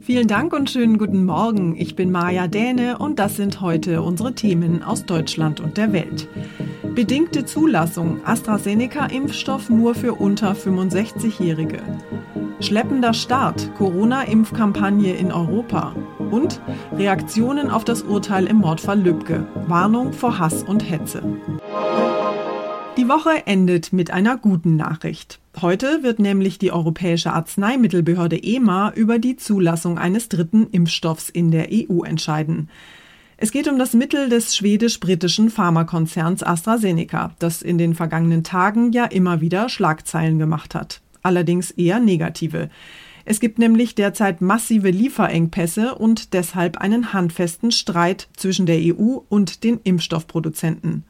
Vielen Dank und schönen guten Morgen. Ich bin Maja Däne und das sind heute unsere Themen aus Deutschland und der Welt. Bedingte Zulassung AstraZeneca-Impfstoff nur für unter 65-Jährige. Schleppender Start Corona-Impfkampagne in Europa. Und Reaktionen auf das Urteil im Mordfall Lübcke. Warnung vor Hass und Hetze. Die Woche endet mit einer guten Nachricht. Heute wird nämlich die Europäische Arzneimittelbehörde EMA über die Zulassung eines dritten Impfstoffs in der EU entscheiden. Es geht um das Mittel des schwedisch-britischen Pharmakonzerns AstraZeneca, das in den vergangenen Tagen ja immer wieder Schlagzeilen gemacht hat. Allerdings eher negative. Es gibt nämlich derzeit massive Lieferengpässe und deshalb einen handfesten Streit zwischen der EU und den Impfstoffproduzenten.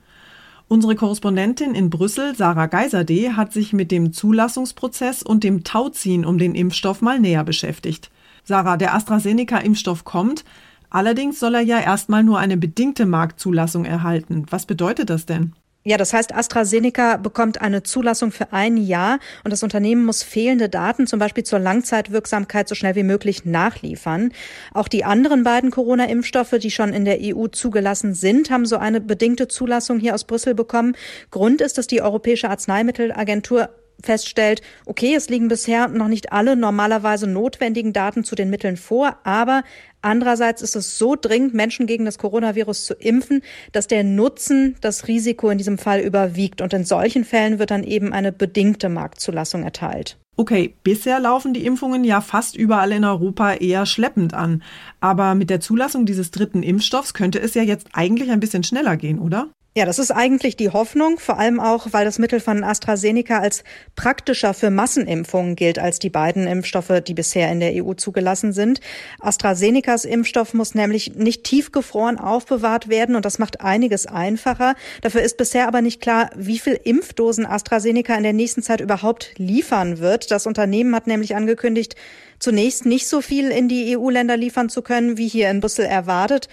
Unsere Korrespondentin in Brüssel, Sarah Geiserde, hat sich mit dem Zulassungsprozess und dem Tauziehen um den Impfstoff mal näher beschäftigt. Sarah, der AstraZeneca-Impfstoff kommt, allerdings soll er ja erstmal nur eine bedingte Marktzulassung erhalten. Was bedeutet das denn? Ja, das heißt, AstraZeneca bekommt eine Zulassung für ein Jahr und das Unternehmen muss fehlende Daten, zum Beispiel zur Langzeitwirksamkeit, so schnell wie möglich nachliefern. Auch die anderen beiden Corona-Impfstoffe, die schon in der EU zugelassen sind, haben so eine bedingte Zulassung hier aus Brüssel bekommen. Grund ist, dass die Europäische Arzneimittelagentur feststellt, okay, es liegen bisher noch nicht alle normalerweise notwendigen Daten zu den Mitteln vor, aber andererseits ist es so dringend, Menschen gegen das Coronavirus zu impfen, dass der Nutzen das Risiko in diesem Fall überwiegt. Und in solchen Fällen wird dann eben eine bedingte Marktzulassung erteilt. Okay, bisher laufen die Impfungen ja fast überall in Europa eher schleppend an. Aber mit der Zulassung dieses dritten Impfstoffs könnte es ja jetzt eigentlich ein bisschen schneller gehen, oder? Ja, das ist eigentlich die Hoffnung, vor allem auch, weil das Mittel von AstraZeneca als praktischer für Massenimpfungen gilt als die beiden Impfstoffe, die bisher in der EU zugelassen sind. AstraZenecas Impfstoff muss nämlich nicht tiefgefroren aufbewahrt werden und das macht einiges einfacher. Dafür ist bisher aber nicht klar, wie viel Impfdosen AstraZeneca in der nächsten Zeit überhaupt liefern wird. Das Unternehmen hat nämlich angekündigt, zunächst nicht so viel in die EU-Länder liefern zu können, wie hier in Brüssel erwartet.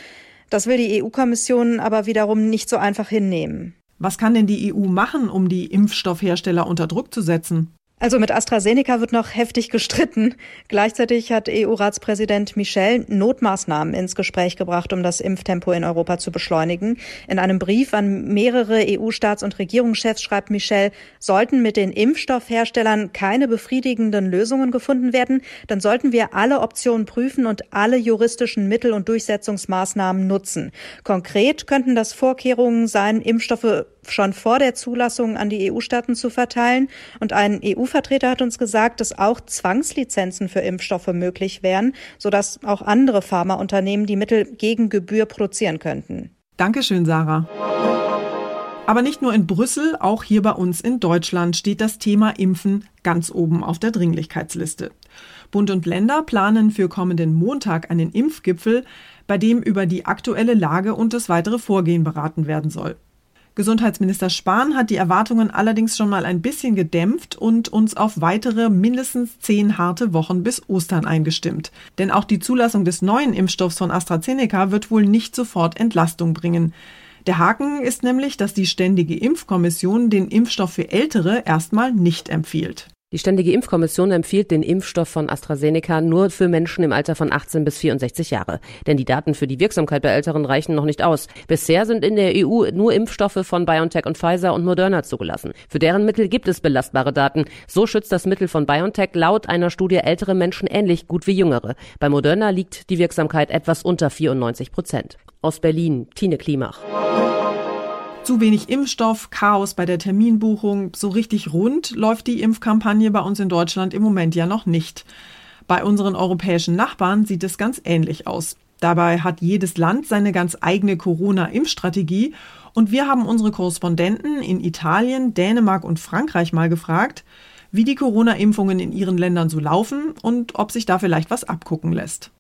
Das will die EU-Kommission aber wiederum nicht so einfach hinnehmen. Was kann denn die EU machen, um die Impfstoffhersteller unter Druck zu setzen? Also mit AstraZeneca wird noch heftig gestritten. Gleichzeitig hat EU-Ratspräsident Michel Notmaßnahmen ins Gespräch gebracht, um das Impftempo in Europa zu beschleunigen. In einem Brief an mehrere EU-Staats- und Regierungschefs schreibt Michel, sollten mit den Impfstoffherstellern keine befriedigenden Lösungen gefunden werden, dann sollten wir alle Optionen prüfen und alle juristischen Mittel und Durchsetzungsmaßnahmen nutzen. Konkret könnten das Vorkehrungen sein, Impfstoffe schon vor der Zulassung an die EU-Staaten zu verteilen. Und ein EU-Vertreter hat uns gesagt, dass auch Zwangslizenzen für Impfstoffe möglich wären, sodass auch andere Pharmaunternehmen die Mittel gegen Gebühr produzieren könnten. Dankeschön, Sarah. Aber nicht nur in Brüssel, auch hier bei uns in Deutschland steht das Thema Impfen ganz oben auf der Dringlichkeitsliste. Bund und Länder planen für kommenden Montag einen Impfgipfel, bei dem über die aktuelle Lage und das weitere Vorgehen beraten werden soll. Gesundheitsminister Spahn hat die Erwartungen allerdings schon mal ein bisschen gedämpft und uns auf weitere mindestens zehn harte Wochen bis Ostern eingestimmt. Denn auch die Zulassung des neuen Impfstoffs von AstraZeneca wird wohl nicht sofort Entlastung bringen. Der Haken ist nämlich, dass die Ständige Impfkommission den Impfstoff für Ältere erstmal nicht empfiehlt. Die Ständige Impfkommission empfiehlt den Impfstoff von AstraZeneca nur für Menschen im Alter von 18 bis 64 Jahre. Denn die Daten für die Wirksamkeit bei Älteren reichen noch nicht aus. Bisher sind in der EU nur Impfstoffe von BioNTech und Pfizer und Moderna zugelassen. Für deren Mittel gibt es belastbare Daten. So schützt das Mittel von BioNTech laut einer Studie ältere Menschen ähnlich gut wie jüngere. Bei Moderna liegt die Wirksamkeit etwas unter 94 Prozent. Aus Berlin, Tine Klimach. Zu wenig Impfstoff, Chaos bei der Terminbuchung, so richtig rund läuft die Impfkampagne bei uns in Deutschland im Moment ja noch nicht. Bei unseren europäischen Nachbarn sieht es ganz ähnlich aus. Dabei hat jedes Land seine ganz eigene Corona-Impfstrategie und wir haben unsere Korrespondenten in Italien, Dänemark und Frankreich mal gefragt, wie die Corona-Impfungen in ihren Ländern so laufen und ob sich da vielleicht was abgucken lässt.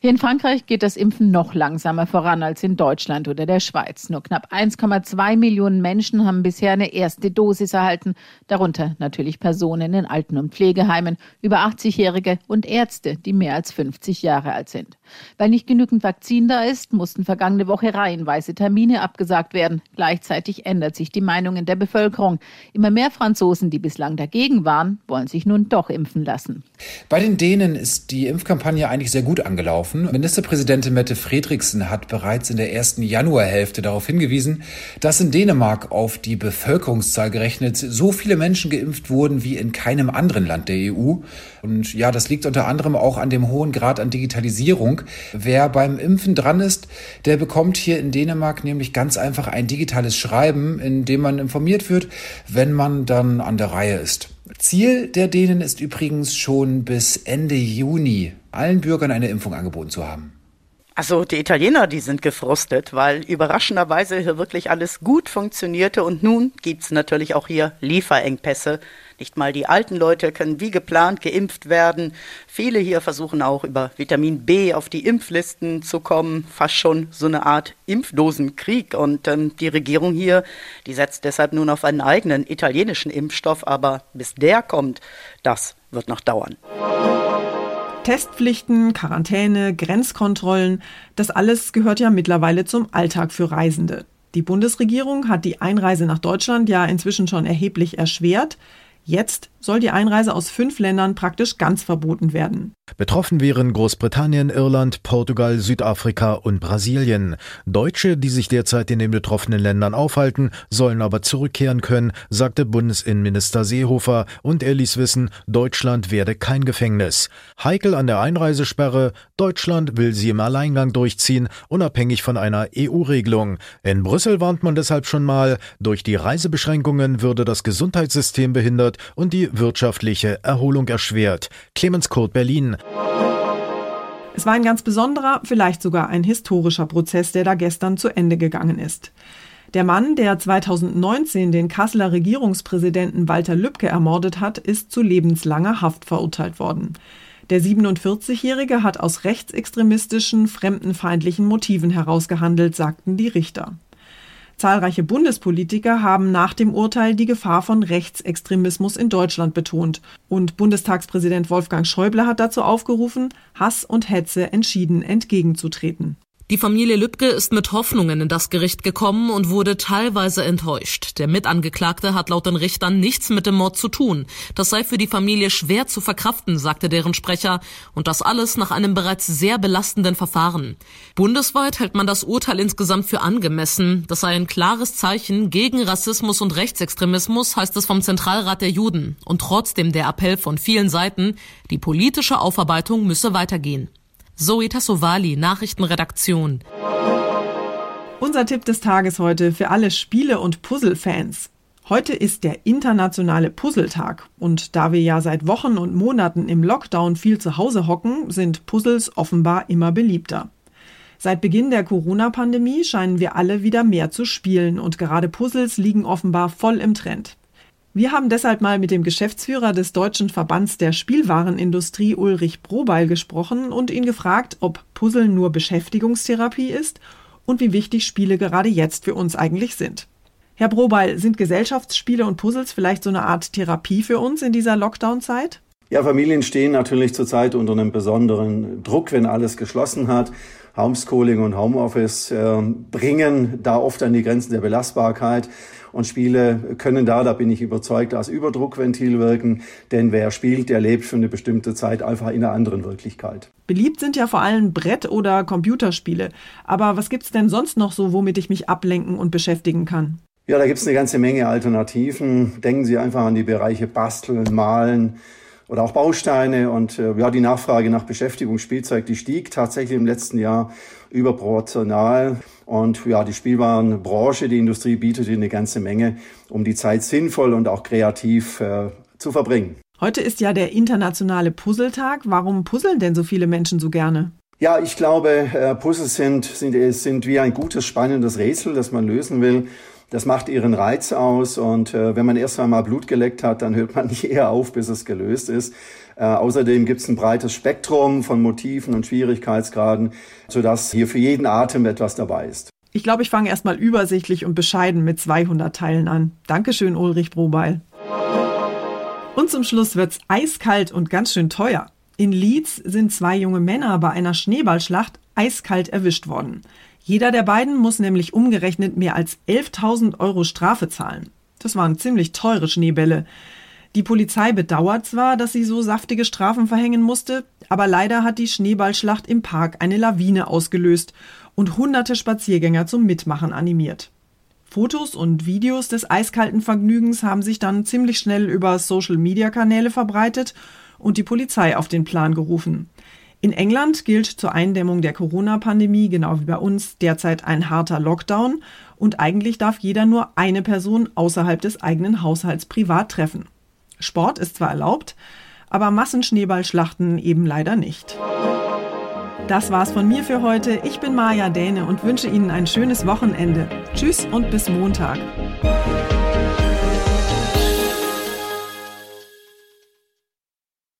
Hier in Frankreich geht das Impfen noch langsamer voran als in Deutschland oder der Schweiz. Nur knapp 1,2 Millionen Menschen haben bisher eine erste Dosis erhalten, darunter natürlich Personen in Alten- und Pflegeheimen, über 80-Jährige und Ärzte, die mehr als 50 Jahre alt sind. Weil nicht genügend Vakzin da ist, mussten vergangene Woche reihenweise Termine abgesagt werden. Gleichzeitig ändert sich die Meinung in der Bevölkerung. Immer mehr Franzosen, die bislang dagegen waren, wollen sich nun doch impfen lassen. Bei den Dänen ist die Impfkampagne eigentlich sehr gut angelaufen. Ministerpräsidentin Mette Fredriksen hat bereits in der ersten Januarhälfte darauf hingewiesen, dass in Dänemark auf die Bevölkerungszahl gerechnet so viele Menschen geimpft wurden wie in keinem anderen Land der EU. Und ja, das liegt unter anderem auch an dem hohen Grad an Digitalisierung. Wer beim Impfen dran ist, der bekommt hier in Dänemark nämlich ganz einfach ein digitales Schreiben, in dem man informiert wird, wenn man dann an der Reihe ist. Ziel der Dänen ist übrigens schon bis Ende Juni allen Bürgern eine Impfung angeboten zu haben. Also die Italiener, die sind gefrustet, weil überraschenderweise hier wirklich alles gut funktionierte und nun gibt's natürlich auch hier Lieferengpässe. Nicht mal die alten Leute können wie geplant geimpft werden. Viele hier versuchen auch über Vitamin B auf die Impflisten zu kommen. Fast schon so eine Art Impfdosenkrieg. Und ähm, die Regierung hier, die setzt deshalb nun auf einen eigenen italienischen Impfstoff. Aber bis der kommt, das wird noch dauern. Testpflichten, Quarantäne, Grenzkontrollen, das alles gehört ja mittlerweile zum Alltag für Reisende. Die Bundesregierung hat die Einreise nach Deutschland ja inzwischen schon erheblich erschwert. Jetzt soll die Einreise aus fünf Ländern praktisch ganz verboten werden. Betroffen wären Großbritannien, Irland, Portugal, Südafrika und Brasilien. Deutsche, die sich derzeit in den betroffenen Ländern aufhalten, sollen aber zurückkehren können, sagte Bundesinnenminister Seehofer, und er ließ wissen, Deutschland werde kein Gefängnis. Heikel an der Einreisesperre, Deutschland will sie im Alleingang durchziehen, unabhängig von einer EU-Regelung. In Brüssel warnt man deshalb schon mal, durch die Reisebeschränkungen würde das Gesundheitssystem behindert und die wirtschaftliche Erholung erschwert. Clemens Kurt Berlin. Es war ein ganz besonderer, vielleicht sogar ein historischer Prozess, der da gestern zu Ende gegangen ist. Der Mann, der 2019 den Kasseler Regierungspräsidenten Walter Lübcke ermordet hat, ist zu lebenslanger Haft verurteilt worden. Der 47-Jährige hat aus rechtsextremistischen, fremdenfeindlichen Motiven herausgehandelt, sagten die Richter. Zahlreiche Bundespolitiker haben nach dem Urteil die Gefahr von Rechtsextremismus in Deutschland betont. Und Bundestagspräsident Wolfgang Schäuble hat dazu aufgerufen, Hass und Hetze entschieden entgegenzutreten. Die Familie Lübcke ist mit Hoffnungen in das Gericht gekommen und wurde teilweise enttäuscht. Der Mitangeklagte hat laut den Richtern nichts mit dem Mord zu tun. Das sei für die Familie schwer zu verkraften, sagte deren Sprecher. Und das alles nach einem bereits sehr belastenden Verfahren. Bundesweit hält man das Urteil insgesamt für angemessen. Das sei ein klares Zeichen gegen Rassismus und Rechtsextremismus, heißt es vom Zentralrat der Juden. Und trotzdem der Appell von vielen Seiten, die politische Aufarbeitung müsse weitergehen. Zoe Tassovali, Nachrichtenredaktion. Unser Tipp des Tages heute für alle Spiele- und Puzzle-Fans. Heute ist der internationale Puzzletag und da wir ja seit Wochen und Monaten im Lockdown viel zu Hause hocken, sind Puzzles offenbar immer beliebter. Seit Beginn der Corona-Pandemie scheinen wir alle wieder mehr zu spielen und gerade Puzzles liegen offenbar voll im Trend. Wir haben deshalb mal mit dem Geschäftsführer des Deutschen Verbands der Spielwarenindustrie Ulrich Brobeil gesprochen und ihn gefragt, ob Puzzeln nur Beschäftigungstherapie ist und wie wichtig Spiele gerade jetzt für uns eigentlich sind. Herr Brobeil, sind Gesellschaftsspiele und Puzzles vielleicht so eine Art Therapie für uns in dieser Lockdown-Zeit? Ja, Familien stehen natürlich zurzeit unter einem besonderen Druck, wenn alles geschlossen hat. Homeschooling und Homeoffice äh, bringen da oft an die Grenzen der Belastbarkeit. Und Spiele können da, da bin ich überzeugt, als Überdruckventil wirken. Denn wer spielt, der lebt für eine bestimmte Zeit einfach in einer anderen Wirklichkeit. Beliebt sind ja vor allem Brett- oder Computerspiele. Aber was gibt's denn sonst noch so, womit ich mich ablenken und beschäftigen kann? Ja, da gibt's eine ganze Menge Alternativen. Denken Sie einfach an die Bereiche Basteln, Malen, oder auch Bausteine. Und äh, ja, die Nachfrage nach Beschäftigungsspielzeug, die stieg tatsächlich im letzten Jahr überproportional. Und ja, die Spielwarenbranche, die Industrie bietet eine ganze Menge, um die Zeit sinnvoll und auch kreativ äh, zu verbringen. Heute ist ja der internationale Puzzletag. Warum puzzeln denn so viele Menschen so gerne? Ja, ich glaube, äh, Puzzles sind, sind, sind wie ein gutes, spannendes Rätsel, das man lösen will. Das macht ihren Reiz aus und äh, wenn man erst einmal Blut geleckt hat, dann hört man nicht eher auf, bis es gelöst ist. Äh, außerdem gibt es ein breites Spektrum von Motiven und Schwierigkeitsgraden, sodass hier für jeden Atem etwas dabei ist. Ich glaube, ich fange erstmal übersichtlich und bescheiden mit 200 Teilen an. Dankeschön, Ulrich Brobeil. Und zum Schluss wird's eiskalt und ganz schön teuer. In Leeds sind zwei junge Männer bei einer Schneeballschlacht eiskalt erwischt worden. Jeder der beiden muss nämlich umgerechnet mehr als 11.000 Euro Strafe zahlen. Das waren ziemlich teure Schneebälle. Die Polizei bedauert zwar, dass sie so saftige Strafen verhängen musste, aber leider hat die Schneeballschlacht im Park eine Lawine ausgelöst und hunderte Spaziergänger zum Mitmachen animiert. Fotos und Videos des eiskalten Vergnügens haben sich dann ziemlich schnell über Social-Media-Kanäle verbreitet und die Polizei auf den Plan gerufen. In England gilt zur Eindämmung der Corona-Pandemie, genau wie bei uns, derzeit ein harter Lockdown und eigentlich darf jeder nur eine Person außerhalb des eigenen Haushalts privat treffen. Sport ist zwar erlaubt, aber Massenschneeballschlachten eben leider nicht. Das war's von mir für heute. Ich bin Maja Däne und wünsche Ihnen ein schönes Wochenende. Tschüss und bis Montag.